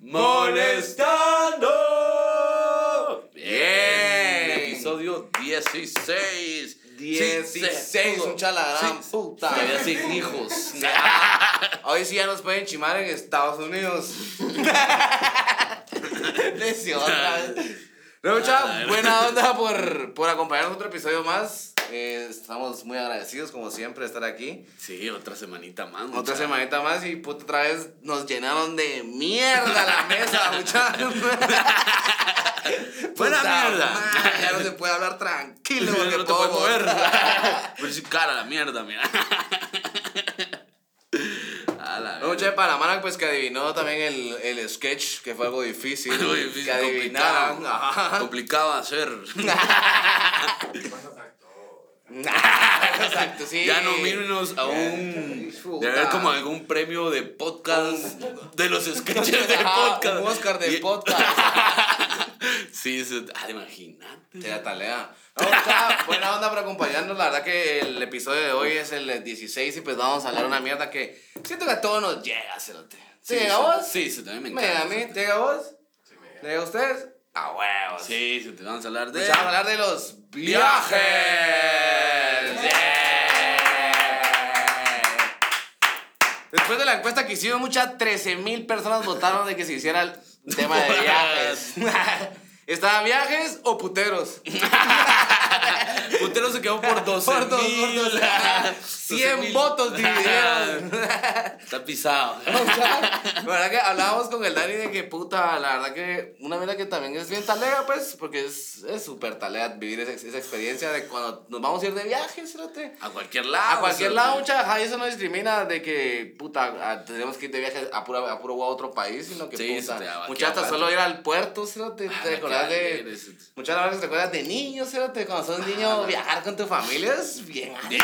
Molestando. Bien. Episodio 16. 16, un chaladrán, puta. Todavía sin hijos. Hoy sí ya nos pueden chimar en Estados Unidos. Lesión. No, mucha buena onda por, por acompañarnos otro episodio más. Eh, estamos muy agradecidos, como siempre, de estar aquí. Sí, otra semanita más. Otra mucha. semanita más y puta, otra vez nos llenaron de mierda la mesa, muchachos. Buena mierda. Ya no se puede hablar tranquilo No porque te puedo puedes mover. Pero sí, cara la mierda, mira. No, mucha de Panamá, pues que adivinó también el, el sketch, que fue algo difícil. Algo difícil, que adivinaran. complicado. Complicado hacer. Exacto, sí. Ya nomínenos a un. De haber como algún premio de podcast. De los sketches de podcast. Un Oscar de Y- podcast. Sí, se- ah, imagínate. Se la talea. No, mucha buena onda por acompañarnos. La verdad que el episodio de hoy es el 16 y pues vamos a hablar una mierda que siento que a todos nos llega, cerote. ¿Sí, llega a vos? Sí, se también me ¿Me llega a encanta. mí? ¿Te llega a vos? ¿Le llega a ustedes? A huevos. Sí, se te vamos a hablar de. Pues vamos a hablar de los viajes. Yeah. Después de la encuesta que hicieron, muchas 13 mil personas votaron de que se hiciera el tema de viajes. ¿Estaban viajes o puteros? Putero se quedó por 12 Por dos, por dos. 100 votos dividieron. Está pisado. La verdad que hablábamos con el Dani de que puta, la verdad que una mierda que también es bien talea, pues, porque es es súper talea vivir esa, esa experiencia de cuando nos vamos a ir de viaje, cerote. A cualquier lado. A cualquier lado, mucha, ajá, eso no discrimina de que, puta, a- tenemos que ir de viaje a puro, a puro a otro país, sino que, Sí, puta, se te va, mucha, qué hasta aguante. solo ir al puerto, cerote, Ah, te qué recordás de... sí. Muchas veces te acuerdas de niños, cerote, cuando sos niño, viajar con tu familia es bien Bien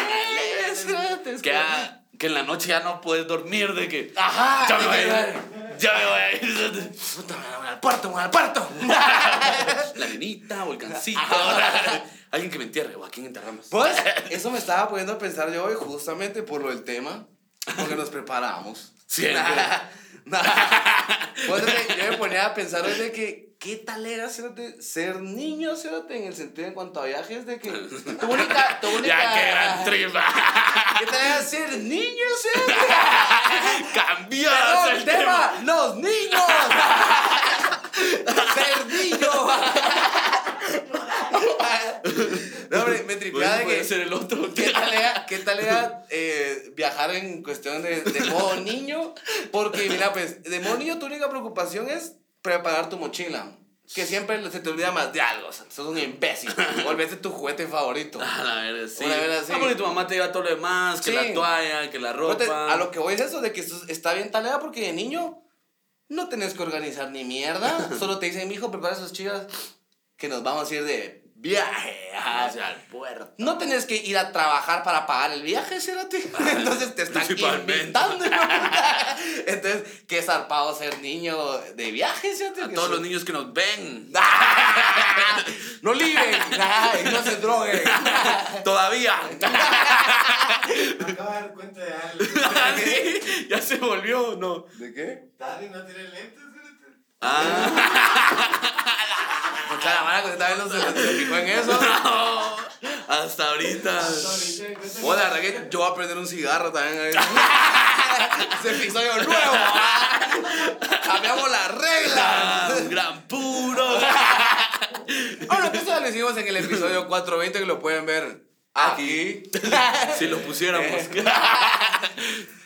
es Que, como- a- que en la noche ya no puedes dormir de que. Ajá, Ya me voy a ir. Ya me voy a ir. Puta, me voy al puerto, me voy al puerto. La nenita, volcancito. Alguien que me entierre. ¿O a quién enterramos? Pues, eso me estaba poniendo a pensar yo hoy justamente por lo del tema, porque nos preparamos. Siempre. Pues, que yo me ponía a pensar hoy de que, ¿qué tal era ser niño, cerote, en el sentido en cuanto a viajes, de que tu única, tu única... Ya, qué gran trip. ¿Qué tal era ser niño, cerote? Cambió el el tema. tema, los niños. ser niño. Tripeaba de que... ser el otro. ¿Qué tal era, qué tal era eh, viajar en cuestión de, de modo niño? Porque, mira, pues, de modo niño tu única preocupación es preparar tu mochila. Que siempre se te olvida más de algo. O sea, sos un imbécil. Volvete tu juguete favorito. A la verga, sí. Una verga, sí. Ah, porque tu mamá te lleva todo lo demás, que Sí. la toalla, que la ropa. Fíjate, a lo que voy es eso, de que esto está bien talea porque de niño no tenés que organizar ni mierda. Solo te dicen, mijo, prepara sus chivas que nos vamos a ir de viaje. ajá". Hacia el puerto. No tenés que ir a trabajar para pagar el viaje, Cerati. Entonces te están invitando. Entonces, qué zarpado ser niño de viaje, Cerati. A todos los niños que nos ven. No liben, no se droguen. Todavía. Me acabo de dar cuenta de algo. Sí, ya se volvió, ¿no? ¿De qué? Dani no tiene lentes. Ah, Mucha la mala que usted también no se, fijó en eso. no. Hasta ahorita. Ahorita me cuenta Bueno, la verdad que yo voy a prender un cigarro también ahí. Ese episodio nuevo. Cambiamos las reglas. un gran puro. Ahora, que eso ya lo hicimos en el episodio 420 que lo pueden ver aquí. Si lo pusiéramos.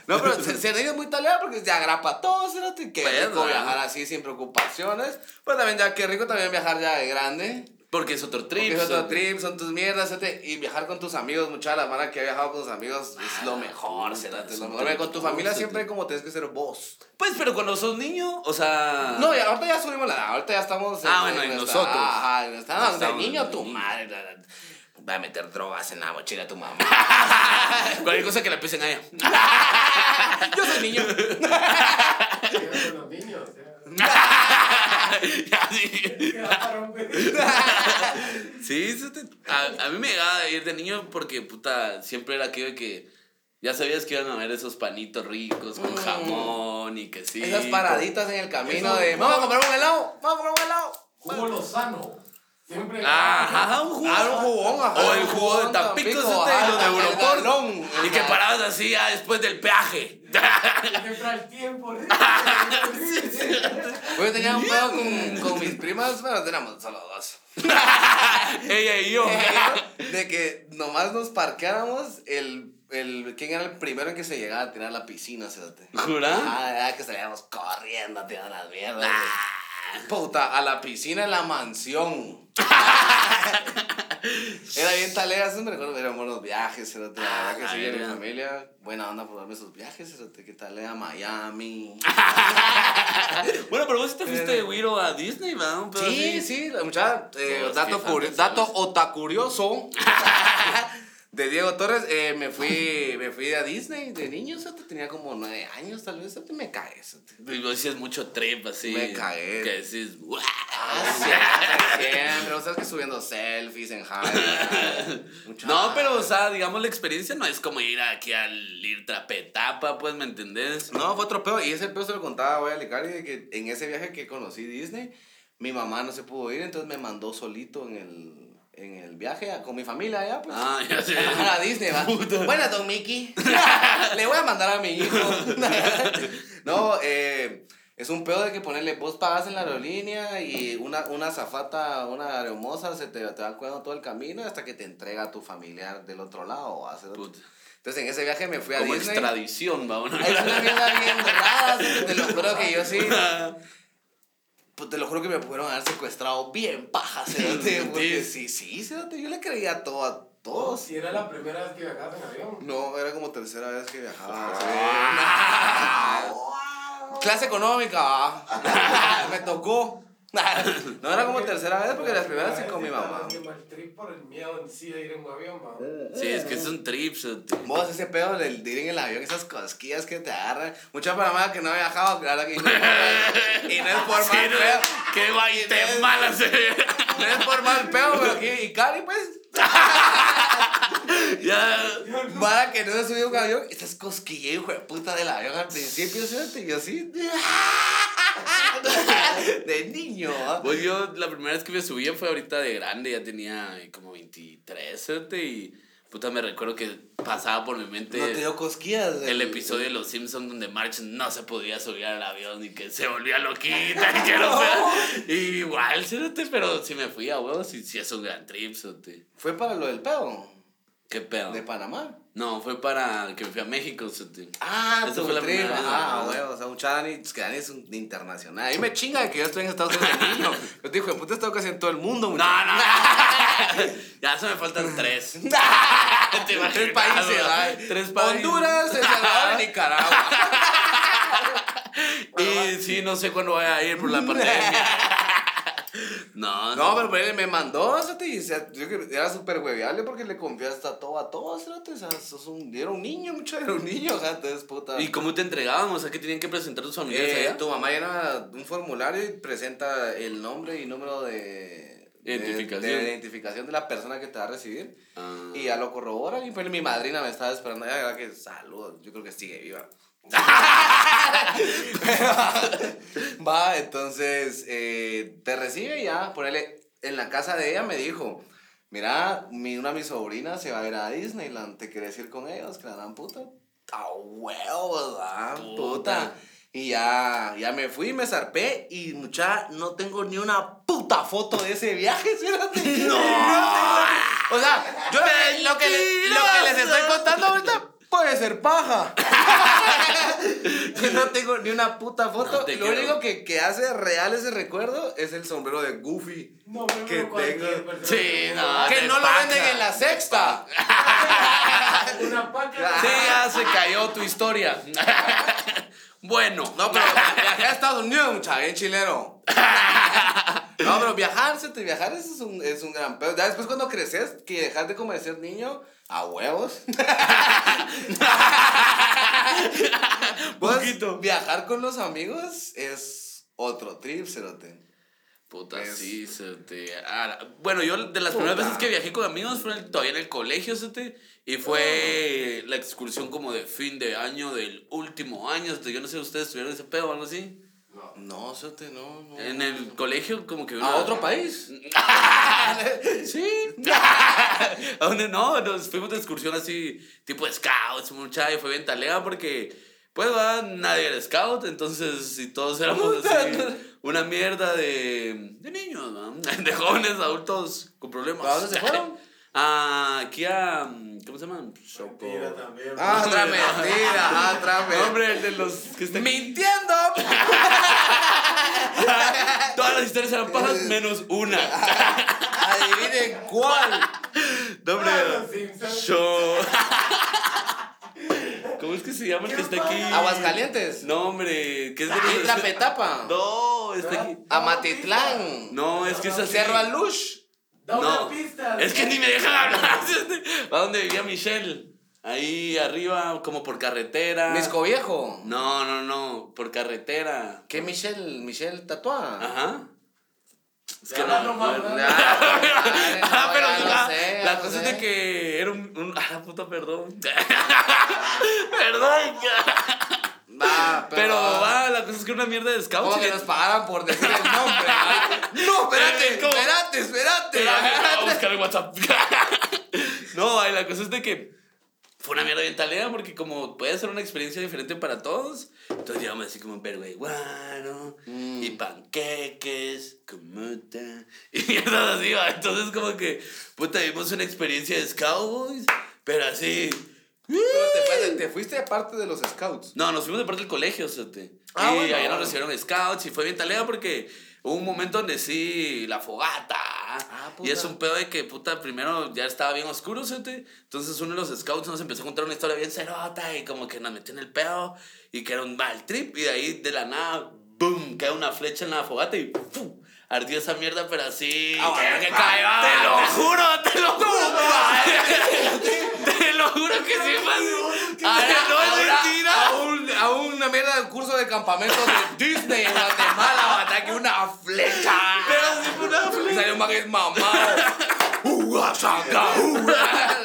No, pero se, se ríe muy talera porque se agrapa todo, cerote. Qué Pues, rico viajar así sin preocupaciones. Pero también ya, qué rico también viajar ya de grande. Porque es otro Porque trip. es otro trip, son tus mierdas, cerote. Y viajar con tus amigos, mucha la mara que ha viajado con tus amigos es lo mejor, cerote. es Lo mejor. Con tu familia Sí, siempre sí. como tienes que ser vos. Pues, pero cuando sos niño, o sea. No, ahorita ya subimos la edad, ahorita ya estamos. Ah, bueno, en nosotros. Ajá, en nuestra- no, de niño tu madre. Va a meter drogas en la mochila de tu mamá. Cualquier cosa que la pisen allá. Yo soy niño. Los niños. Sí, eso te- a, a mí me llegaba a ir de niño porque, puta, siempre era aquello de que Ya sabías que iban a haber esos panitos ricos con Mm. jamón y que sí. Esas paraditas en el camino Eso- de, vamos a comprar un helado, vamos a comprar un helado. Jugo Lozano. Siempre. Ajá, un jugo. Ah, un jugón, ajá. O el jugo de jugón Tampico, Tampico, ese de ajá, los de el Europol. galón. Y que parabas así ya después del peaje. Siempre al tiempo. ¿eh? Yo tenía un pedo con, con mis primas, pero teníamos solo dos. Ella y yo. de que nomás nos parqueáramos el, el quién era el primero en que se llegaba a tirar a la piscina, cerote. ¿Jura? Ah, era que salíamos corriendo a tirar las mierdas. Puta, a la piscina en la mansión. Era bien talera, me recuerdo, eran buenos viajes, cerote. La Ah, verdad que sí, mi familia, buena onda por darme esos viajes, cerote. ¿Qué tal era Miami? Bueno, pero vos te fuiste de Wiro a Disney, ¿verdad? Sí, sí, la muchacha, eh, dato, qué de Diego Torres, eh, me fui me fui a Disney de niño, o sea, tenía como nueve años tal vez, o sea, me eso. Y vos decías mucho trip así. Me cagué. Que decís, "Guau". Ah, siempre, siempre, o sea, que subiendo selfies en Jaya. No, pero, o sea, digamos, la experiencia no es como ir aquí al ir trapetapa, pues, ¿me entendés? No, fue otro pedo, y ese pedo se lo contaba voy a Licari, de que en ese viaje que conocí Disney, mi mamá no se pudo ir, entonces me mandó solito en el, en el viaje a- con mi familia allá, pues. Ah, ya sé. A Disney, va. Bueno, don Mickey. Le voy a mandar a mi hijo. no, eh, es un pedo de que ponerle, vos pagas en la aerolínea y una, una zafata, una hermosa, se te, te va cuidando todo el camino hasta que te entrega a tu familiar del otro lado. Puta. Entonces en ese viaje me fui a Como Disney. extradición, va. Una... Es una mierda bien rara, te lo juro que yo sí. Pues te lo juro que me pudieron haber secuestrado bien paja, cerote, porque sí, sí, cerote, yo le creía todo a todos. Si era la primera vez que viajabas en avión. No, era como tercera vez que viajaba. Ah. sí. Clase económica, me tocó. No era como tercera vez porque las primeras sí con mi mamá. Mal trip por el miedo en sí de ir en un avión. Sí, es que es un trip, Vos, ese pedo del de ir en el avión, esas cosquillas que te agarran. Mucha Panamá que no ha viajado, claro que y no, y es por Sí, mal pedo. Qué Guatemala se No es por mal pedo, pero aquí, y Cari, pues, Ya. para que no se subió un avión, esas cosquillas, hijo de puta del avión al principio, ¿sí? yo así. De niño. Pues yo la primera vez que me subí fue ahorita de grande, ya tenía como 23, ¿cierto? Y puta, me recuerdo que pasaba por mi mente No te dio cosquillas. el episodio de Los Simpsons donde Marge no se podía subir al avión y que se volvía loquita y que no. Y igual, ¿cierto? Pero si me fui a huevos y sí es un gran trip, ¿cierto? Fue para lo del pedo. ¿Qué pedo? De Panamá. No, fue para que me fui a México. Ah, Esa fue la primera vez, Ah, huevo, o sea, un Dani, es que Dani es un internacional. A mí me chinga de que yo estoy en Estados Unidos de niño. Yo te digo, puta, estado casi en todo el mundo, No, no. ya se me faltan tres. ¿Te imaginas, Tres países. Tres países. Honduras, El Salvador y Nicaragua. Y sí, no sé cuándo voy a ir por la pandemia. No, No, pero, pero él me mandó, te- o sea, yo que era súper hueviable porque le confié hasta todo a todos, o sea, sos un, era un niño, mucho, era un niño, o sea, entonces, puta. ¿Y cómo te entregaban? O sea, que tenían que presentar tus familiares Eh, allá. tu mamá llena un formulario y presenta el nombre y número de de- Identificación. de, identificación de la persona que te va a recibir. Ah. Y ya lo corroboran. Y pues mi madrina me estaba esperando. Ya, que saludos. Yo creo que sigue viva. Va, entonces eh, te recibe ya. Ponele, en la casa de ella me dijo: Mira, mi, una de mis sobrinas se va a ir a Disneyland. ¿Te quieres ir con ellos? Que la dan puta. ¡A huevos. Puta. Puta. Y ya, ya me fui, me zarpé y mucha, no tengo ni una puta foto de ese viaje, fíjate. No. O sea, yo lo que, lo que les estoy contando ahorita puede ser paja. yo no tengo ni una puta foto. No lo único que, que hace real ese recuerdo es el sombrero de Goofy. No, pero Que tengo- Sí, que no. que no lo venden en la sexta. Una paca. Sí, ya se cayó tu historia. bueno. No, pero viajé a Estados Unidos, muchacho, bien chileno. No, pero viajar, viajar eso es un, es un gran pedo. Ya después cuando creces, que dejaste como de ser niño, a huevos. Vos, Poquito. Viajar con los amigos es otro trip, cerote. Puta, Es- sí, se te... ah, bueno, yo de las primeras veces que viajé con amigos fue todavía en el colegio, se te... Y fue la excursión como de fin de año, del último año, se te- yo no sé, ¿ustedes tuvieron ese pedo o algo así? No. Sote, no. no. En el colegio como que... ¿A una- otro país? Sí. ¿A dónde no? Nos fuimos de excursión así, tipo scouts, mucha, y fue bien talea porque, pues, va, nadie era scout, entonces, si todos éramos así, una mierda de, de niños, ¿no? De jóvenes, adultos con problemas. ¿A dónde se fueron? Ah, aquí a, ¿cómo se llama? Choco. Mentira también. Ah, otra mentira, ah, otra mentira. hombre, el de los que están ¡Mintiendo! Todas las historias eran pajas menos una. Adivinen cuál. No, hombre, Ah, los Simpsons. Show. ¿Cómo es que se llama el que está aquí? Aguascalientes. No, hombre, que es de Isla Petapa. No, está aquí. Amatitlán. No, es que es así. Cerro Alush. Da No, una pista. es que ni me dejan hablar. ¿A dónde vivía Michelle? Ahí arriba, como por carretera. Misco Viejo. No, no, no, por carretera. ¿Qué Michelle? Michelle Tatuá. Ajá. Es que no, no, no, no, Ya, Ah, pero la, sé, la cosa es de que era un, un ah puta perdón perdón Va, pero va la cosa es que una mierda de scouts que nos pagaran por decir el nombre. no, espérate, Es como- espérate, espérate. Espérame, voy a buscar en WhatsApp. no, ay, la cosa es de que fue una mierda bien talera porque como puede ser una experiencia diferente para todos, entonces llevamos así como guano Mm. y panqueques, comota y mierdas así, ¿va? Entonces como que, puta, vimos una experiencia de Scouts, pero así... Pero te, te fuiste aparte de los scouts. No, nos fuimos de parte del colegio, ¿sí? Ah, y bueno. ahí nos recibieron scouts y fue bien talea porque hubo un momento donde sí, la fogata. Ah, y es un pedo de que, puta, primero ya estaba bien oscuro, ¿sí? Entonces uno de los scouts nos empezó a contar una historia bien cerota y como que nos metió en el pedo y que era un mal trip. Y de ahí, de la nada, ¡boom! Cae una flecha en la fogata y ¡pum! Ardió esa mierda, pero así. Ah, bueno, que caiga. Te lo juro, te lo juro. te lo juro que sí fue así. no es mentira. A, un, a una mierda de curso de campamento de Disney en Guatemala, ataque una flecha. Pero sí fue una flecha. salió man que es mamado. Uga, saca, uga.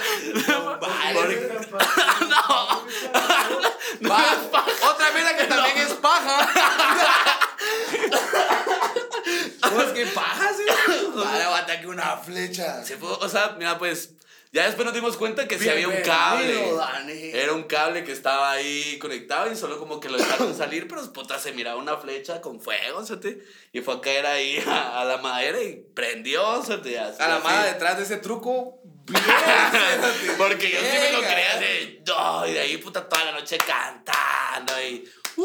¿Cómo es que paja, sí? Vale, ataque una flecha. Se fue, o sea, mira, pues, ya después nos dimos cuenta que sí había un cable. Dani. Era un cable que estaba ahí conectado y solo como que lo dejaron salir, pero puta, se miraba una flecha con fuego, ¿sí? Y fue a caer ahí a, a la madera y prendió, ¿sí? Así, A la mano detrás de ese truco. Bien. Porque yo sí me lo creía así, no, y de ahí puta toda la noche cantando y, uh,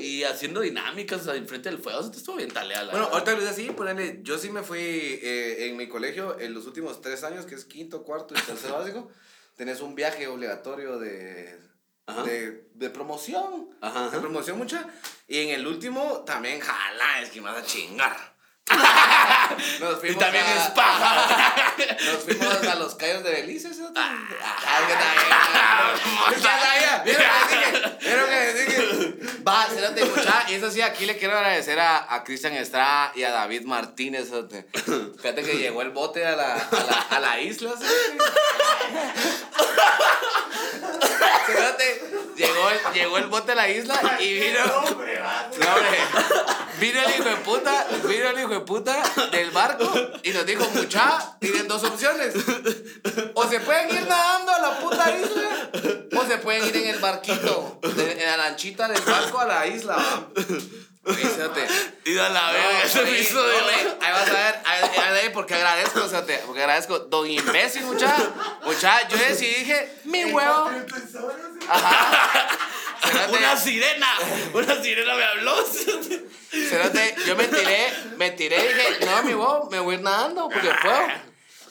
y haciendo dinámicas enfrente del fuego, eso estuvo bien talea, la Bueno, verdad. ahorita lo así, ponele, yo sí me fui eh, en mi colegio en los últimos tres años, que es quinto, cuarto y tercero básico, tenés un viaje obligatorio de, de, de promoción. Ajá, De promoción mucha. Y en el último también, jala, es que me vas a chingar. Nos Y fuimos también a- es paja. Nos fuimos a los callos de Belice, ¿sí? Ah, es que también. Ya sabía, ¿vieron que dije? ¿Vieron que dije? Va, cérate, mucha. Y eso sí, aquí le quiero agradecer a, a Cristian Estrada y a David Martínez. Fíjate que llegó el bote a la, a la, a la isla. Fíjate, llegó el, llegó el bote a la isla y vino. Hombre. No, hombre. Vino el hijo de puta, vino el hijo de puta del barco y nos dijo, mucha, tienen dos opciones. O se pueden ir nadando a la puta isla, o se pueden ir en el barquito, en la lanchita del barco a la isla. ¿va? Fíjate. Y a la verga, No, ese episodio. no, ahí vas a ver, ahí, ahí, ahí, porque agradezco, o sea, te- porque agradezco. Don imbécil, mucha, mucha, yo decidí, dije, mi huevo. Ajá. Una sirena, una sirena me habló. Yo me tiré, me tiré y dije, no, mi huevo, me voy a ir nadando porque puedo.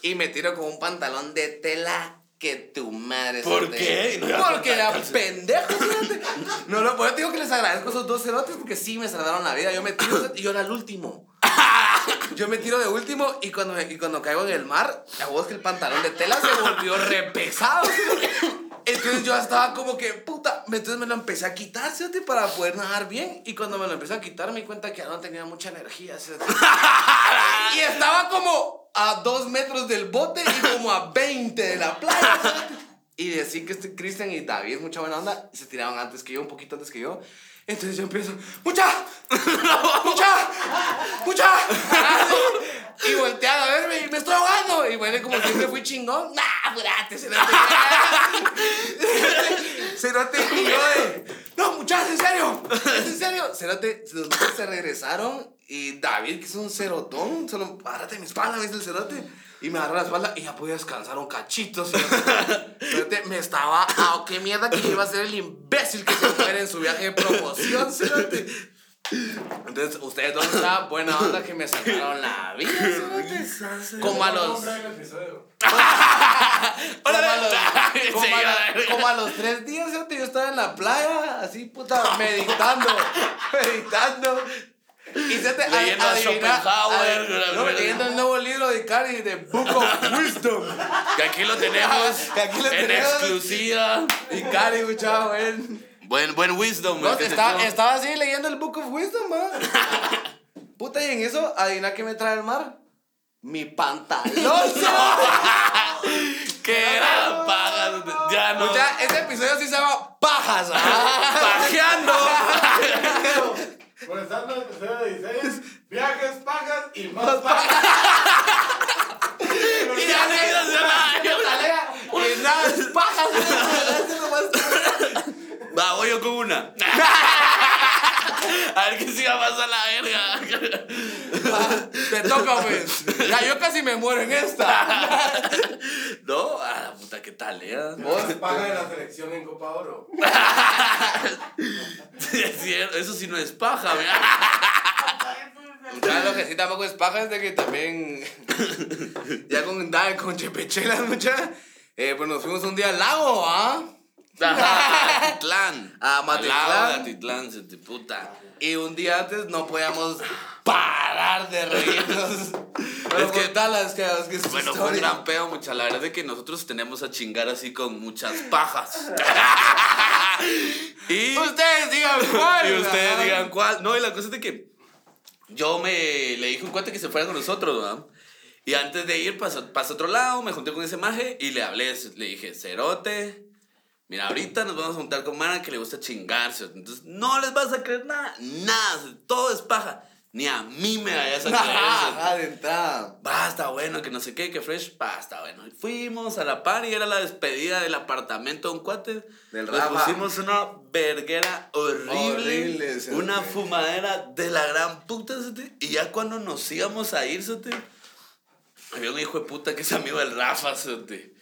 Y me tiro con un pantalón de tela que tu madre. ¿Por qué? No porque calzón. pendejo, fíjate. No, no, por eso digo que les agradezco a esos dos cerotes porque sí me salvaron la vida. Yo me tiro y yo era el último. Yo me tiro de último y cuando, me- y cuando caigo en el mar, la voz que el pantalón de tela se volvió re pesado. ¿sí? Entonces yo estaba como que, puta, entonces me lo empecé a quitar, cerote, para poder nadar bien. Y cuando me lo empecé a quitar, me di cuenta que ya no tenía mucha energía, cerote. y estaba como a dos metros del bote y como a 20 de la playa. Y decir que este Cristian y David, mucha buena onda, se tiraron antes que yo, un poquito antes que yo. Entonces yo empiezo, ¡mucha! ¡mucha! ¡mucha! Y voltean a verme y me estoy ahogando. Y bueno, como siempre fui chingón, ¡nah, apurate, cerote! Cerote y yo de, no, muchachos, en serio, es en serio. Cerote, los manes se regresaron y David, que es un cerotón, solo, párate mi espalda, me dice el cerote. Y me agarró la espalda y ya podía descansar un cachito, cerote. Me estaba, ah, qué mierda que iba a ser el imbécil que se muere en su viaje de promoción, cerote. Entonces, ustedes dos estaban buena onda que me sacaron la vida. Como a los... Como a, los, Sí, como, a la- ya. como a los tres días, yo estaba en la playa, así, puta, meditando, meditando. Y se te Leyendo a Schopenhauer, la no, leyendo el nuevo libro de Cari, de Book of Wisdom. Que aquí lo tenemos. Que aquí lo en tenemos. exclusiva. Y Cari, muchacho. Buen, buen wisdom. No, que se estaba, así leyendo el Book of Wisdom, man. Puta, y en eso, adivina qué me trae el mar. Mi pantalón. ¡Qué gran paga! Ya no. Mucha, este episodio sí se llama Pajas. ¿ah? Pajeando. Comenzando el episodio 16, viajes, pagas y más pagas. Y ya se iba a hacer Y nada, pajas. Va, voy yo con una. A ver qué siga más a la verga. Te toca, pues. Ya, yo casi me muero en esta. No, a la puta, ¿qué tal, eh? Vos, Paga de la selección en Copa Oro. Sí, es cierto, Eso sí no es paja, mira. Ya lo que sí tampoco es paja es de que también. ya con, con chepechelas, mucha. Eh, pues nos fuimos un día al lago, ¿ah? Atitlán. A Matitlán. Al lado de Atitlán, se te puta. Y un día antes no podíamos parar de reírnos. Pero Es que- que es que es tu Bueno, fue un gran pedo, mucha. La verdad es que nosotros tenemos a chingar así con muchas pajas. y, Ustedes digan cuál. y ustedes digan cuál. No, y la cosa es de que yo me le dije a un cuate que se fuera con nosotros, ¿verdad? Y antes de ir, pasó, pasó a otro lado, me junté con ese maje y le hablé, le dije, Cerote, mira, ahorita nos vamos a juntar con Mara que le gusta chingarse. Entonces, no les vas a creer nada, nada, todo es paja. Ni a mí me vayas a creer. Ajá, ajá, de entrada. Basta, bueno, que no sé qué, que fresh, basta, bueno. Fuimos a la par y era la despedida del apartamento de un cuate. Del Nos Rafa. pusimos una verguera horrible. Horrible, una fumadera de la gran puta, cerote. Y ya cuando nos íbamos a ir, cerote, había un hijo de puta que es amigo del Rafa, cerote,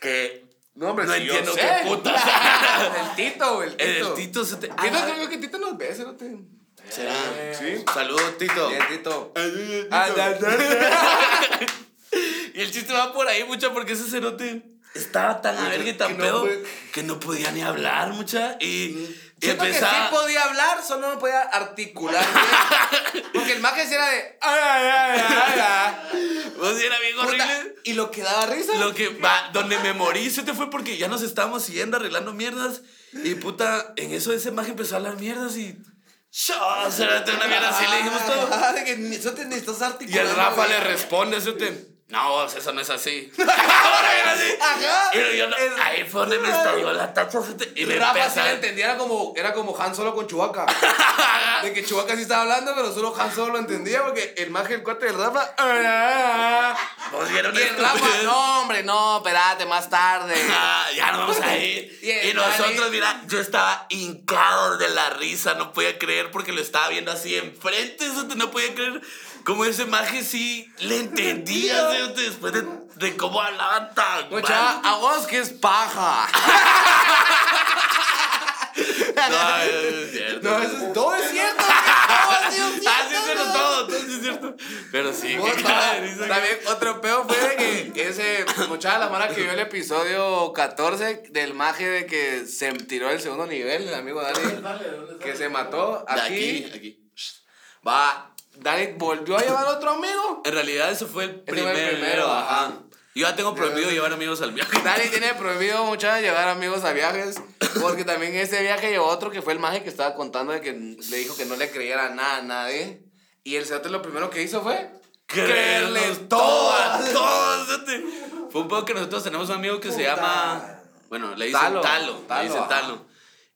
Que No, hombre, no yo entiendo sé. qué puta. el Tito, el Tito. El Tito, cerote. Tito, ah, creo que Tito nos ve, cerote. ¿Será? Sí. Saludos, Tito. Bien, Tito. Ah, Ah, Y el chiste va por ahí, mucha, porque ese cerote estaba tan a verga y tan no pedo que no podía ni hablar, mucha. Y, y Siento que sí empezaba. podía hablar, solo no podía articular. Porque el maje era de. Ay, ay, ay, ay, ay. Vos era bien Puta, horrible. Y lo que daba risa. Lo que va, donde me morí, se te fue porque ya nos estábamos siguiendo arreglando mierdas. Y puta, en eso ese maje empezó a hablar mierdas y. ¡Chao! Cerote, una mierda así le dijimos todo. De que te necesitas Y articular. el Rafa le responde, cerote. No, eso no es así. Ahora viene así. Ajá. Y yo no- El- ahí fue donde me estalló la tacha. Y me Rafa sí empezó la a- entendía, era como, era como Han Solo con Chewbacca. De que Chewbacca sí estaba hablando, pero solo Han Solo lo entendía porque el maje, el cuate del Rafa. Vos vieron Y el Rafa, pues. no, hombre, no, espérate, más tarde. Ah, ya nos vamos a ir. Y nosotros, mira, yo estaba hincado de la risa, no podía creer porque lo estaba viendo así enfrente, eso no podía creer. Como ese maje sí le entendía cerote, después de, de cómo hablaban tan Mucha, mal. a vos que es paja. No, es cierto. No, eso es, todo es cierto. todo es cierto. Ah, sí, es cierto, todo, todo sí es cierto. Pero sí, risa. También otro peo fue de que ese, muchacha la mala que vio el episodio 14 del maje de que se tiró del segundo nivel, el amigo ¿Dónde Dani, que se mató De aquí. aquí, aquí. Va, Dani volvió a llevar otro amigo. En realidad, eso fue el Ese fue el primero, primero, ajá. ajá. Yo ya tengo prohibido llevar amigos al viaje. Dani tiene prohibido muchachos llevar amigos a viajes. Porque también ese viaje llevó otro que fue el maje que estaba contando de que le dijo que no le creyera nada a nadie. Y el cerote lo primero que hizo fue creerle Creerles a todos. fíjate. Fue un poco que nosotros tenemos un amigo que se llama. Bueno, le dicen Talo. Talo. Talo, le dicen. Talo.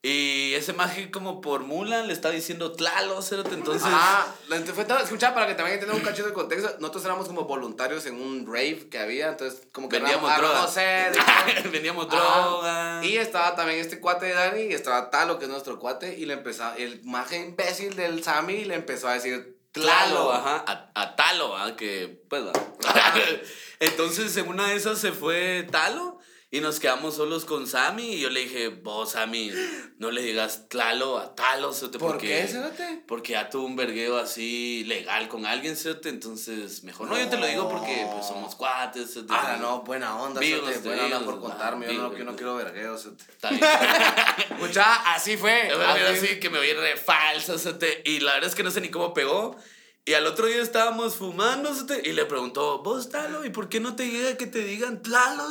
Y ese maje, como por mula, le está diciendo Tlalo, cerote. Entonces. Ah, fue todo, escucha, para que también entiendan un cachito de contexto, nosotros éramos como voluntarios en un rave que había, entonces como que Vendíamos éramos- droga. Vendíamos droga. Y estaba también este cuate de Dani y estaba Talo, que es nuestro cuate, y le empezó, el maje imbécil del Sammy le empezó a decir Tlalo, ajá, a, a Talo, ¿ah? que pues. Entonces en una de esas se fue Talo y nos quedamos solos con Sammy y yo le dije, vos Sammy, no le digas Tlalo a Talo, cerote, ¿Por porque, qué, cerote? Porque ya tuvo un vergueo así legal con alguien, cerote, entonces mejor no, yo te lo digo porque pues somos cuates, cerote. Ah, no, buena onda, cerote, buena onda por contarme, yo no, yo no quiero vergueos, cerote. Está bien. Escucha, así fue. Yo así- así que me oí re cerote, y la verdad es que no sé ni cómo pegó. Y al otro día estábamos fumando, y le preguntó, vos, Talo, ¿y por qué no te llega que te digan Tlalo?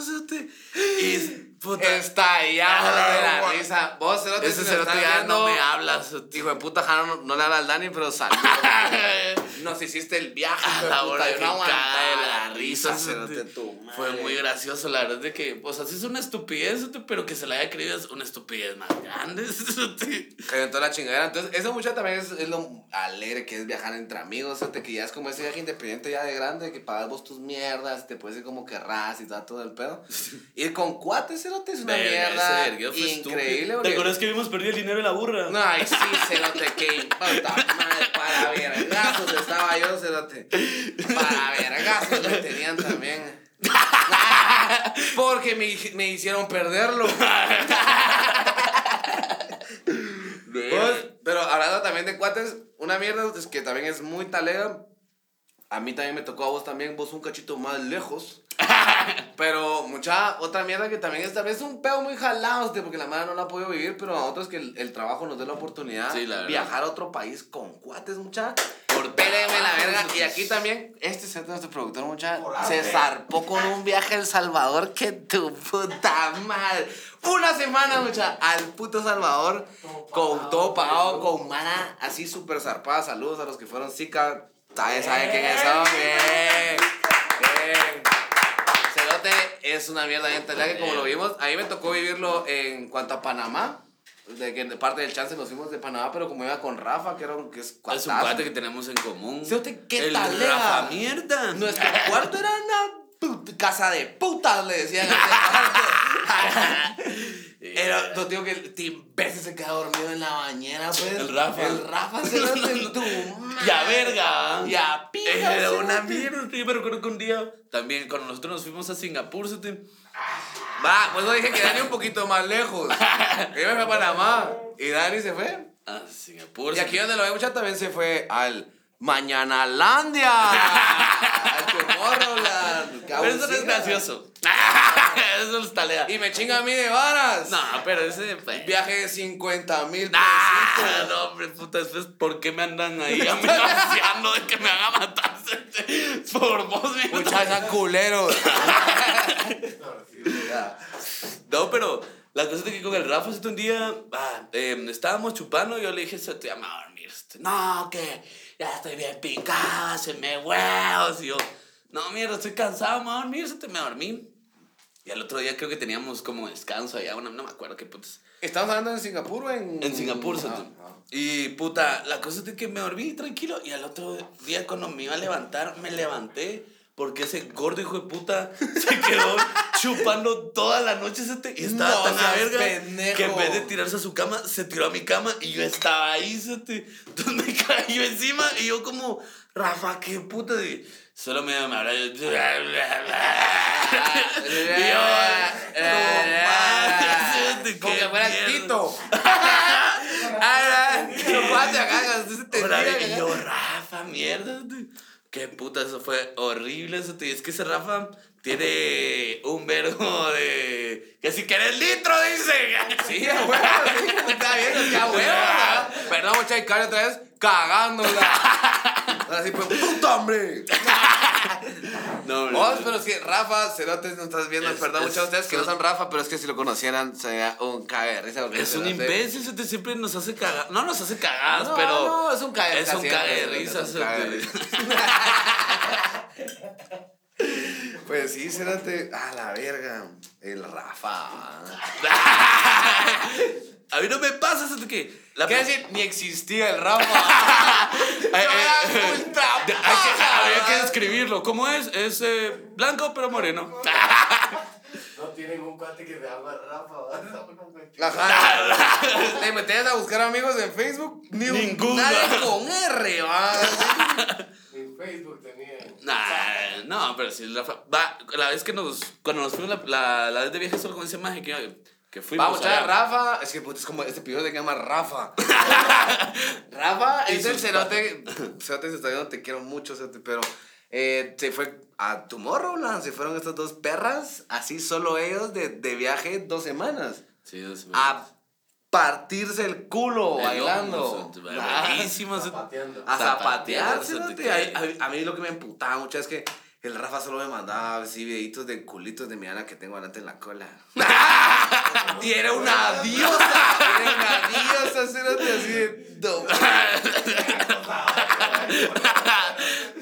Y, puta, Estallamos Ah, de la risa. Vos, cerote, ese si cerote ya viendo, no me habla, cerote. Hijo de puta, Jano, no, no le habla al Dani, pero saludos. Nos hiciste el viaje, A de la hora que no la risa, cerote, tu madre. Fue muy gracioso, la verdad, de que, o sea, sí es una estupidez, pero que se la haya creído es una estupidez más grande. Reventó la chingadera. Entonces, eso mucho también es, es lo alegre que es viajar entre amigos. cerote, que ya es como ese viaje independiente ya de grande, que pagas vos tus mierdas, te puedes ir como querrás y todo, todo el pedo. Ir con cuates, cerote, es una Verga, mierda increíble. ¿Te acuerdas que vimos perdido el dinero en la burra? No, ay, sí, cerote, que puta madre, para vergazos estaba yo, cerote. Para vergazos me tenían también. Porque me, me hicieron perderlo. Vos, pero hablando también de cuates, una mierda es que también es muy talega. A mí también me tocó a vos también, vos un cachito más lejos. Pero mucha otra mierda que también es, también es un pedo muy jalado, este, porque la madre no la ha podido vivir, pero a otros que el, el trabajo nos dé la oportunidad Sí, la viajar a otro país con cuates, mucha. Por Pélenme la verga. Y aquí también, este es nuestro productor, mucha, se zarpó con un viaje a El Salvador que tu puta madre. Una semana, mucha, al puto Salvador, con todo pagado, con mana así súper zarpada. Saludos a los que fueron Zika. ¿Sabes sabe quiénes son? Bien. Bien. Cerote es una mierda bien que como lo vimos, a mí me tocó vivirlo en cuanto a Panamá. De que de parte del chance nos fuimos de Panamá, pero como iba con Rafa, que era un que es Es un cuate que tenemos en común. Cerote, ¿qué el talega? Rafa mierda. Nuestro cuarto era una casa de putas, le decían. Era, no digo que el Tim Bessie se queda dormido en la bañera, pues. El Rafa. El Rafa se lo en tu madre. Ya verga. Ya pija. Era se una mierda. Yo me recuerdo que un día también cuando nosotros nos fuimos a Singapur, cerote, Va, pues no dije que Dani un poquito más lejos. Yo me fui a Panamá. Y Dani se fue. a Singapur. Y aquí donde lo ve mucha también se fue al Mañanalandia. al Tomorrowland. Pero eso no es gracioso. eso es talea. Y me chinga a mí de varas. No, pero ese. pues, Viaje de 50 mil no, hombre, puta, después, ¿por qué me andan ahí amenazando de que me haga matar? Por vos, mierda. Muchachos culeros. No, pero la cosa es que con el Rafa este un día ah, em, estábamos chupando y yo le dije, se te llama a dormir. este, No, que ya estoy bien picado, se me huevos. Y yo, no, mierda, estoy cansado, me voy a dormir, se te me dormí. Y al otro día creo que teníamos como descanso allá, bueno, no me acuerdo qué putas. ¿Estamos hablando en Singapur o en...? En Singapur, Ah, ah. Y puta, la cosa es de que me dormí tranquilo y al otro día cuando me iba a levantar, me levanté porque ese gordo hijo de puta se quedó chupando toda la noche ese y estaba No tan a verga pendejo. que en vez de tirarse a su cama, se tiró a mi cama y yo estaba ahí, me cayó encima y yo como, Rafa, qué puta. Y solo me, me hablaba. yo, no mames, Como que fuera. Tito. Ah, te y yo, Rafa, mierda. tío. Qué puta, eso fue horrible. Eso, tío. Es que ese Rafa tiene un verbo de. Que si querés litro, dice. Sí, a huevo, sí, está bien, es que a huevo. Perdón, mucha Icario otra vez cagándola. Ahora sí, pues, puta hombre. No, no, Vos, pero sí, Rafa, Cerotes, no estás viendo, Es- perdón, es- muchos de ustedes que no son- Rafa, pero es que si lo conocieran sería un cague de risa. porque Es un imbécil, se te siempre nos hace cagar. No nos hace cagadas, No, pero. no, es un cague Es un Cerote, risa. es un cague de Cerote. Pues sí, Cerote, a la verga, el Rafa. A mí no me pasa eso que. La ¿Qué decir? Ni existía el Rafa. Eh, eh, hay que- describirlo. ¿Cómo es? Es eh, blanco pero moreno. No tienen un cuate que se llama Rafa. ¿verdad? Ajá. Te metías a buscar amigos en Facebook, ni un- Ninguno. nadie con R, va. Ni Facebook tenía. Nah, no, pero sí, la, va, la vez que nos, cuando nos fuimos la, la, la vez de viaje solo con ese maje que, que fuimos. Vamos a Rafa. Es que puta, es como este pibe se llama Rafa. Rafa es el cerote. Cerote se está viendo, te quiero mucho, cerote, pero eh, se fue a Tomorrowland. Se fueron estas dos perras, así solo ellos, de, de viaje dos semanas. Sí, dos A partirse el culo El bailando. lomo, buenísimo. Zapateando. A zapatear, Zapatear, cerote. cerote. A, mí lo que me emputaba mucho es que el Rafa solo me mandaba así videitos de culitos de mi Ana que tengo adelante en la cola. y era una diosa, era una diosa, así de... no.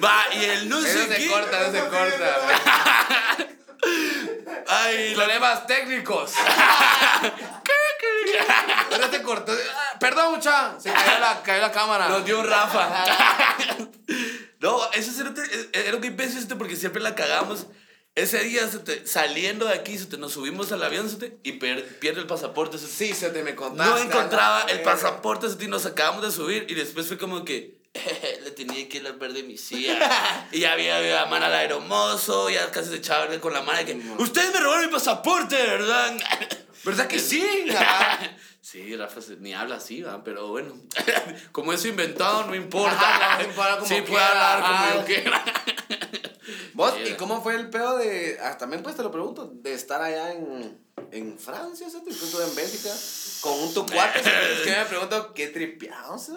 Va, y el no Eso sé se corta, eso se corta. Ay, Problemas técnicos. Ahora se cortó. Perdón, mucha. Se cayó la, cayó la cámara. Nos dio un Rafa. no, ese cerote era un imbécil porque siempre la cagamos. Ese día saliendo de aquí, nos subimos al avión y pierde el pasaporte. Sí, se te me contaste. No encontraba el pasaporte y nos acabamos de subir y después fue como que le tenía que ir a ver de mi silla. y ya había la mano al aeromozo, ya casi se echaba con la mano que ustedes me robaron mi pasaporte, ¿verdad? ¿Verdad que sí? Sí, Rafa se- ni habla así, ¿va? pero bueno. Como es inventado, no importa. No importa como sí, puede hablar como yo quiera. ¿Vos? ¿Y cómo fue el pedo de. ah, también pues te lo pregunto, de estar allá en, en Francia, ¿sí? En Bélgica, con un tu cuate? ¿sí? Es que me pregunto, ¿qué tripeado, ¿sí?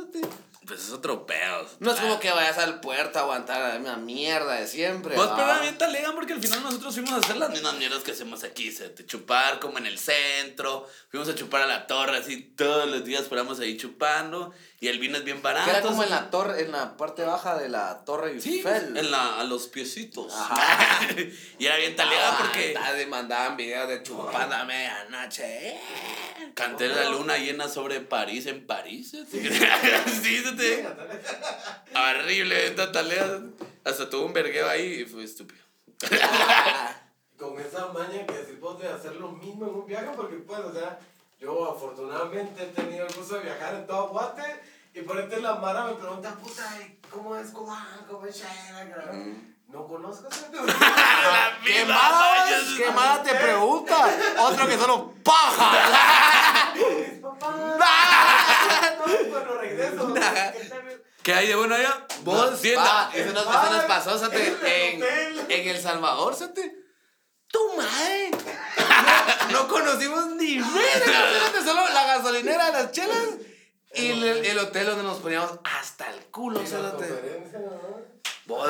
Pues es otro pedo. No es como que vayas al puerto a aguantar la misma mierda de siempre. Vos, ¿va? pero bien talega porque al final nosotros fuimos a hacer las mismas mierdas que hacemos aquí, se te chupar como en el centro, fuimos a chupar a la torre, así todos los días paramos ahí chupando y el vino es bien barato. Era como en la torre, en la parte baja de la torre Sí, Eiffel. en la, a los piecitos. Ajá. y era bien talega porque Ah, te mandaban videos de chupando a medianoche. eh. canté la luna llena sobre París en París. Sí, sí, se te... Horrible, esta talega. Hasta tuvo un vergueo ahí y fue estúpido. Con esa maña que vos de hacer lo mismo en un viaje, porque pues, o sea, yo afortunadamente he tenido el gusto de viajar en todo Guate, y por este la Mara me pregunta, puta, ¿y ¿cómo es Cobán? ¿Cómo es Shayla? No conozco ese La ¿Qué más? ¿Qué más te pregunta? Otro que solo paja. No, cuando regreso. ¿qué tal? ¿Qué hay de bueno allá? Vos, tienda. va, eso nos, eso nos pasó, Sate, En el en, El Salvador, Sate. Tu madre. No, no conocimos ni verga, solo la gasolinera las chelas y el, el hotel donde nos poníamos hasta el culo, Sate. Vos,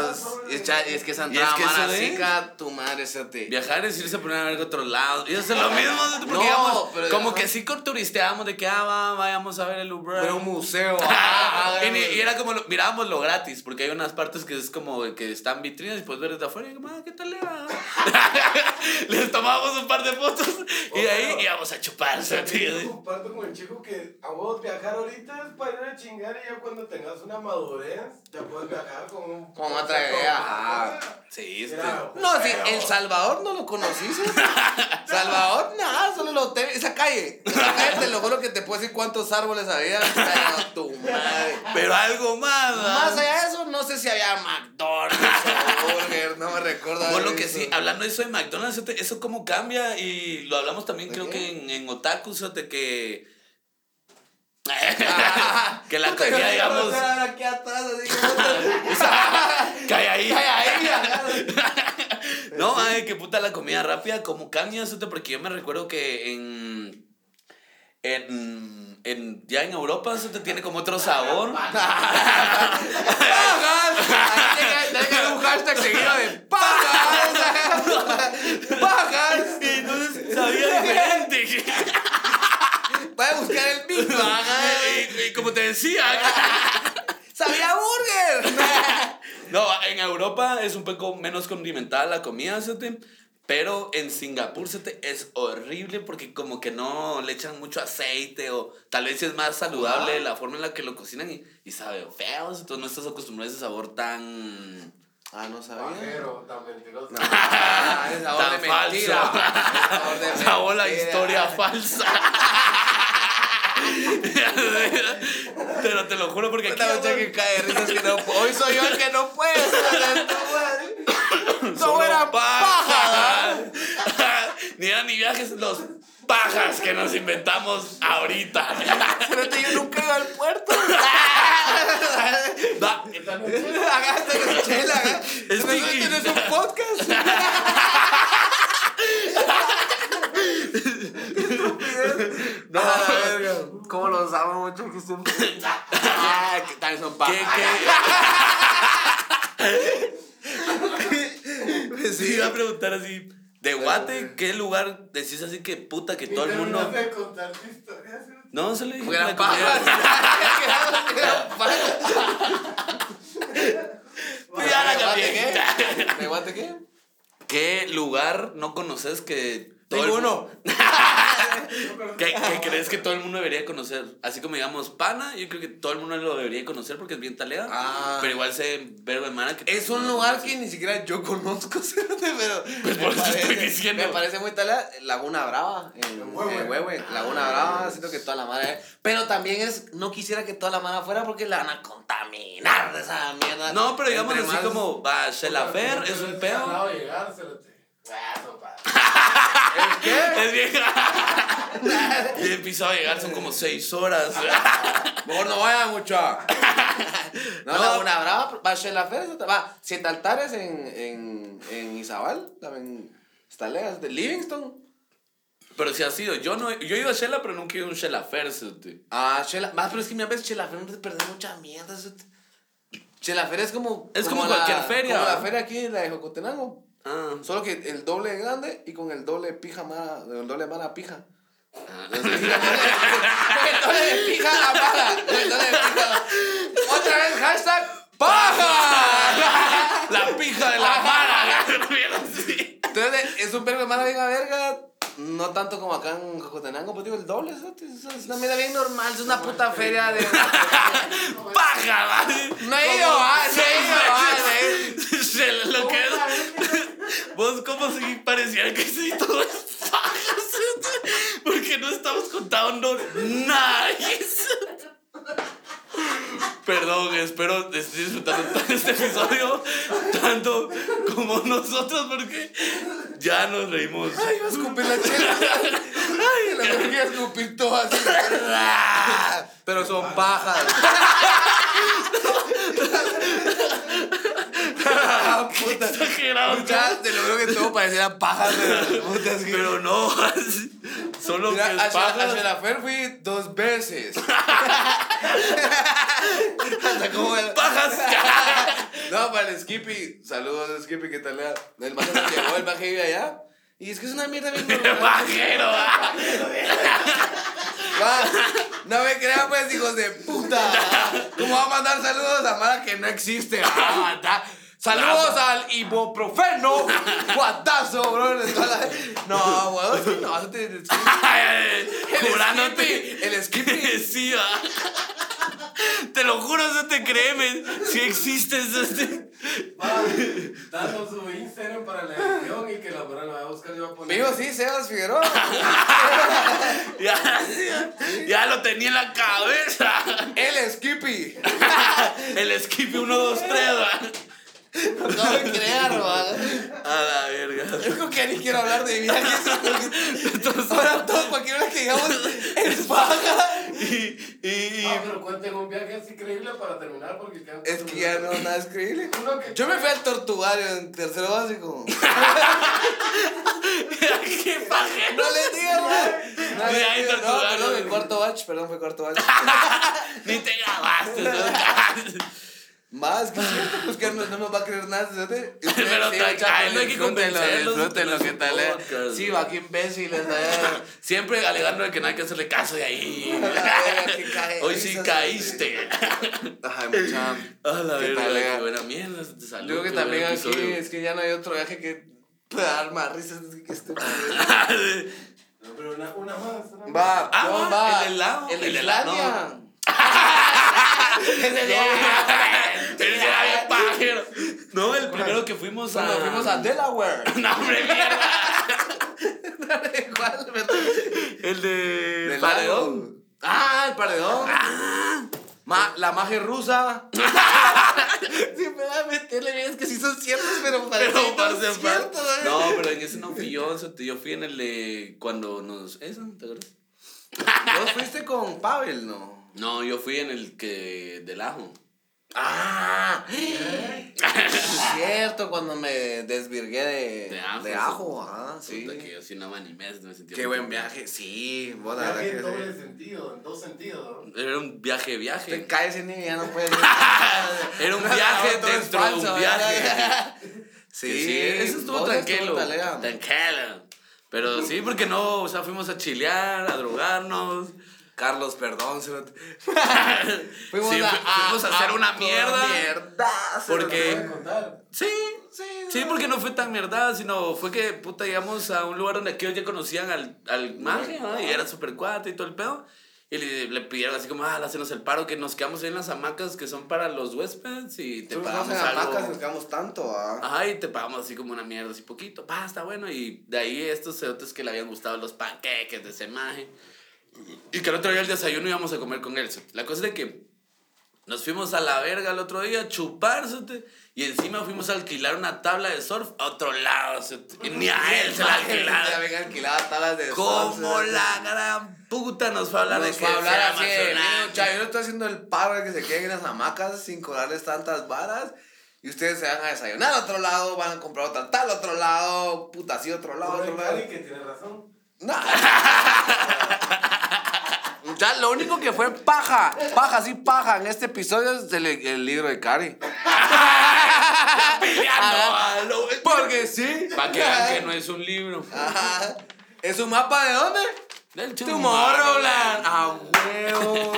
es, cha- es que Santa es que eso Mara, es. Sica, tu madre, Sate. Viajar es irse a poner a ver a otro lado. Y hacer lo mismo. Porque No, íbamos- pero- como que sí turisteábamos de que ah, va, vayamos a ver el Louvre. Era un museo. ah, y, y era como, lo- mirábamos lo gratis, porque hay unas partes que es como que están vitrinas y puedes ver desde afuera y como, ah, ¿qué tal le va? Les tomábamos un par de fotos y de ahí íbamos a chuparse, tío. Yo comparto con el chico que a vos viajar ahorita es para ir a chingar y ya cuando tengas una madurez ya puedes viajar con un... Con otra idea, ajá. Sí, este. Mira, No, sí, pero- El Salvador no lo conociste. Salvador, nada, solo el hotel, esa calle. Esa calle te lo juro que te puedo decir cuántos árboles había. Pero tu madre. Pero algo más. Más allá de eso, no sé si había McDonald's o Burger, no me recuerdo. Por lo que sí, hablando de eso de McDonald's, eso te- eso cómo cambia y lo hablamos también ¿De creo qué? que en, en Otaku, de que... Que la puta, yo comida, me iba a digamos, aquí atrás, así cae ahí. Ay, ahí. No, ay, qué puta la comida rápida, como cambia, eso te- porque yo me recuerdo que en, en, en, ya en Europa eso te tiene como otro sabor. Haber un hashtag seguido de ¡Pajas! ¡Pajas! Y entonces sabía diferente. Voy a buscar el Big Bang. y, y como te decía, ¡Sabía burger! no, en Europa es un poco menos condimentada la comida, ¿sí? pero en Singapur ¿sí? es horrible porque como que no le echan mucho aceite o tal vez es más saludable la forma en la que lo cocinan y, y sabe feo, entonces no estás acostumbrado a ese sabor tan... Ah, no sabía. Pajero, tan mentiroso. Ah, es sabor Tan de mentira. falso. Sabor de Sabor la mentira. historia falsa. Pero te lo juro porque aquí... Que cae risas que no Hoy soy yo el que no puede. No Solo era paja. ni eran ni viajes los pajas que nos inventamos ahorita. Pero yo nunca iba al puerto. Va, Hágate la chela. Es ¿No Vicky. tienes un podcast? No, la verga. ¿Cómo los amo mucho que estén. Ah, que también son ¿qué, pajas. qué? Sí, iba a preguntar así. De Guate, ¿qué lugar decís así que puta que todo el mundo. De contar tu historia. ¿sí? No, se le dije. Eran pajas. Pues ya la ¿De cambié. Guate qué? ¿De Guate qué? ¿Qué lugar no conoces que todo el Ninguno. ¿Qué, qué crees que todo el mundo debería conocer? Así como digamos Pana, yo creo que todo el mundo lo debería conocer porque es bien talega. Ah. Pero igual sé verbo de mana que Es un lugar que ni siquiera yo conozco, pero. Pues por eso estoy diciendo. Me parece muy talea. Laguna Brava. En, En Huehue. Huehue, Laguna Brava. Siento que toda la madre. Pero también es. No quisiera que toda la madre fuera porque la van a contaminar de esa mierda. No, pero digamos Entre así más- como va Shelafer, es un pedo. llegar. Ah. ¿Qué? Es bien. Bien pisado a llegar, son como seis horas. Mejor no vaya mucho. No, No. Laguna Brava. Va Shelafer. Va Siete Altares en, en, en Izabal. También. Está lejos de Livingston. Pero si ha sido, yo no, yo he ido a Shela, pero nunca he ido a un Shelafer. cerote. Ah, Shela. Más, pero es que me ves Shelafer no te perdés mucha mierda. cerote. Shelafer es como. Es como la- cualquier feria, Como la feria aquí, la de Jocotenango. Ah. Solo que el doble de grande y con el doble pija mala, el doble mala pija. Ah. El doble de pija a mala. Con el doble de pija. Otra vez, hashtag paja. La pija de la mala. Entonces, es un verbo de mala bien a verga. No tanto como acá en Jocotenango, pero digo el doble, ¿sabes? Es una mierda bien normal, es una puta feria de. Paja. No he ido, ah, no he ido, ah, lo que es. Vos, como si pareciera que sí, todo es cerote, Porque no estamos contando nada. Perdón, espero estés disfrutando este episodio tanto como nosotros porque ya nos reímos. Ay, iba a escupir la chela. Ay, la iba a escupir. Pero son pajas. Ah, puta. Exagerado. Mucha, te lo juro que todo parecía pajas de las putas. que- Pero no, solo Mira, que es Shela- a paja. Shelafer fui dos veces. Hasta como el... Pajas. No, para el Skippy. Saludos, Skippy, ¿qué tal? El maje nos llevó, el maje vive allá. Y es que es una mierda bien. Pajero. ah. Va, no me crean, pues, hijos de puta. ¿Cómo va a mandar saludos a Mara que no existe? Ah, Saludos al ibuprofeno. Guatazo, bro. la- No, weón, no, eso te- el Jurándote. El Skippy. Sí, va. Te lo juro, eso te créeme. Si existes. Este. Danos su Instagram para la edición y que la mora la va a buscar y va a poner. Vivo, sí, Sebas Figueroa. Ya, ya lo tenía en la cabeza. El Skippy. El skip 1, 2, 3. No me crean, va. A la verga. Es como que ni quiero hablar de viajes. Entonces, ahora todo, cualquier vez que digamos, es paja. Y, y, Ah, pero cuenten un viaje así increíble para terminar porque quedan Es que ya no, nada es creíble. Uno que- Yo me fui al tortugario en tercero básico. qué pajero. No le digas, güey. No, Mira, ahí no, tortugario. perdón, en cuarto batch, perdón, fue cuarto batch. Ni te grabaste. ¿no? Más que cierto, pues que no, no nos va a creer nada. ¿sí? Pero Sí, chaval, no hay que convencerlos Disfrútenlo, de ¿qué los tal? eh? Sí, va, qué imbéciles. eh. Siempre alegando de que no hay que hacerle caso de ahí. Hoy sí caíste. Ay, mucha. A la ¿Qué verga, tal, eh? qué buena mierda. se te salió, Yo creo que también aquí es que ya no hay otro viaje que pueda dar más risas que este. No, pero una, una más. Una más. Va, Ah, no, va, va. el helado, En el helado, Islandia. Ese día bien pajero. No, el primero que fuimos a. Cuando fuimos a Delaware. No, hombre, mierda. ¿Cuál? El de. Del Paredón. Ah, el paredón. Ma- la magia rusa. Siempre va a meterle bien, es que sí son ciertos, pero parece Pero ciertos, ¿eh? No, pero en ese no fui yo. Yo fui en el de. Cuando nos. ¿Eso? ¿Te acuerdas? Vos fuiste con Pavel, ¿no? No, yo fui en el que. Del ajo. Ah, cierto, cuando me desvirgué de, De ajo. de ajo, ah, sí. Que yo sí no me animé, me Qué buen bien. viaje, sí, vos la Viaje en doble sí. sentido, en dos sentidos, ¿no? Era un viaje, Te viaje. caes en y ya no puedes. Era un viaje dentro de falso, un viaje. Sí, Sí, eso estuvo tranquilo. Tranquilo. Pero sí, porque no, o sea, fuimos a chilear, a drogarnos. Carlos, perdón. se lo- Sí, Fuimos, fu- fuimos a hacer una mierda. mierda. Porque- ¿Te voy a? Sí, Sí, sí, porque no fue tan mierda, sino fue que, puta, llegamos a un lugar donde aquellos ya conocían al, al maje, ¿no? Y era súper cuate y todo el pedo. Y le, le pidieron así como, ah, hacenos el paro, que nos quedamos ahí en las hamacas que son para los huéspedes y te pagamos en algo. hamacas nos quedamos tanto, ah. Ajá, y te pagamos así como una mierda, así poquito. Pa, está bueno. Y de ahí estos cerotes que le habían gustado los panqueques de ese maje. Y que el otro día el desayuno íbamos a comer con él. La cosa es de que nos fuimos a la verga el otro día a chupar, y encima fuimos a alquilar una tabla de surf a otro lado. Y ni a él se la Ya alquilaron. venga alquilada tablas de Como la gran puta nos fue a hablar de Nos que fue a hablar sea así de, emocionante. "Miren, muchacho, yo le estoy haciendo el paro de que se queden en las hamacas sin cobrarles tantas varas. Y ustedes se van a desayunar a otro lado, van a comprar otra tal otro lado, puta, así otro lado, otro lado. Que tiene razón. No. Ya, lo único que fue paja, paja, sí, paja en este episodio es el, el libro de Cari. Peleando, Porque sí. Para que vean que no es un libro. Ajá. ¿Es un mapa de dónde? Del Tomorrowland. A huevos.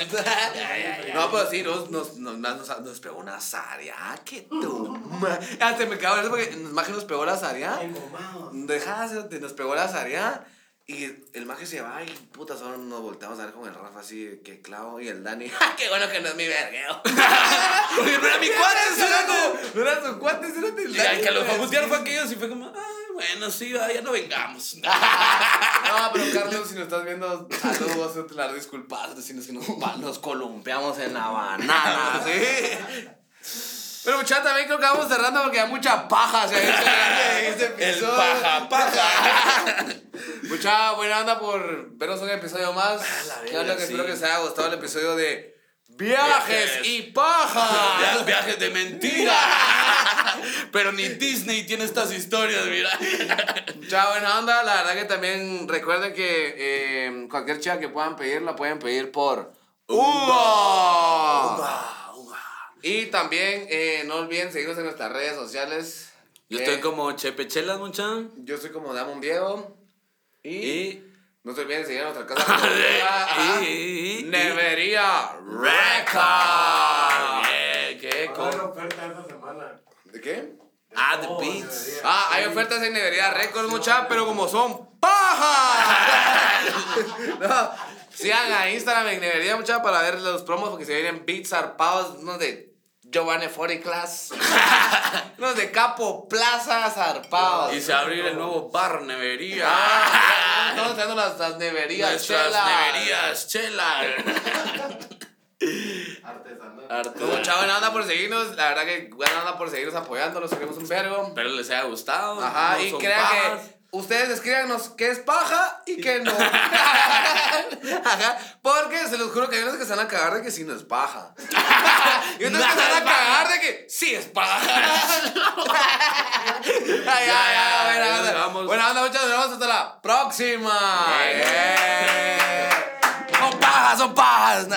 No, pero sí, nos, nos, nos, nos, nos pegó una zaria. Que tu ma- Hasta me cago en eso porque más que nos pegó la zaria. Engomados. Dejá, nos pegó la zaria. Y el maje se va y puta, solo nos volteamos a ver con el Rafa así, que clavo, y el Dani, ¡ja, qué bueno que no es mi vergueo! Porque no era mi cuate, cerote. No era su cuate, cerote, el Y al Dani, que los pues, fabutearon sí. fue aquellos y fue como, ah, bueno, sí, ya no vengamos. No, pero Carlos, si nos estás viendo, saludos, te las disculpas, decimos que nos, nos columpiamos en la banana, ¿sí? Pero muchachos, también creo que vamos cerrando porque hay mucha paja se ha este El episodio. paja, paja. Mucha buena onda por vernos un episodio más. la Que verga, habla que sí. espero que les haya gustado el episodio de Viajes, y Paja. Via- Viajes de mentira. Pero ni Disney tiene estas historias, mira. Mucha buena onda. La verdad que también recuerden que eh, cualquier chica que puedan pedir, la pueden pedir por Uber. Y también eh, no olviden seguirnos en nuestras redes sociales. Yo Eh, estoy como Chepe Chelas, mucha. Yo soy como Damon Diego. Y, Y. no se olviden de seguir a nuestra casa. Y- Nevería Record. ¿Qué? ¿Cómo? haber oferta esta semana. ¿De qué? Ah, The Oh, Beats. debería. Ah, hay ofertas en Nevería Record, mucha, pero como son paja. no, sigan a Instagram en Nevería, mucha, para ver los promos porque se vienen beats zarpados, unos de Giovanni Fori Class, unos de Capo Plaza zarpados. Y se va a abrir el nuevo bar nevería. Ah, estamos haciendo las, las neverías, Nuestras chela. neverías, chela. Artesanal. Arte. Mucha buena onda por seguirnos, la verdad que buena onda por seguirnos apoyando, los queremos un vergo. Espero les haya gustado. Ajá, No y crean que ustedes escríbanos qué es paja y qué no. Ajá, porque se los juro que hay unos que se van a cagar de que sí no es paja. y otros que se van a cagar de que sí es paja. ay, ay, ay, buena onda. Buena onda, muchas gracias, hasta la próxima. Yeah. Yeah. pajas son pajas.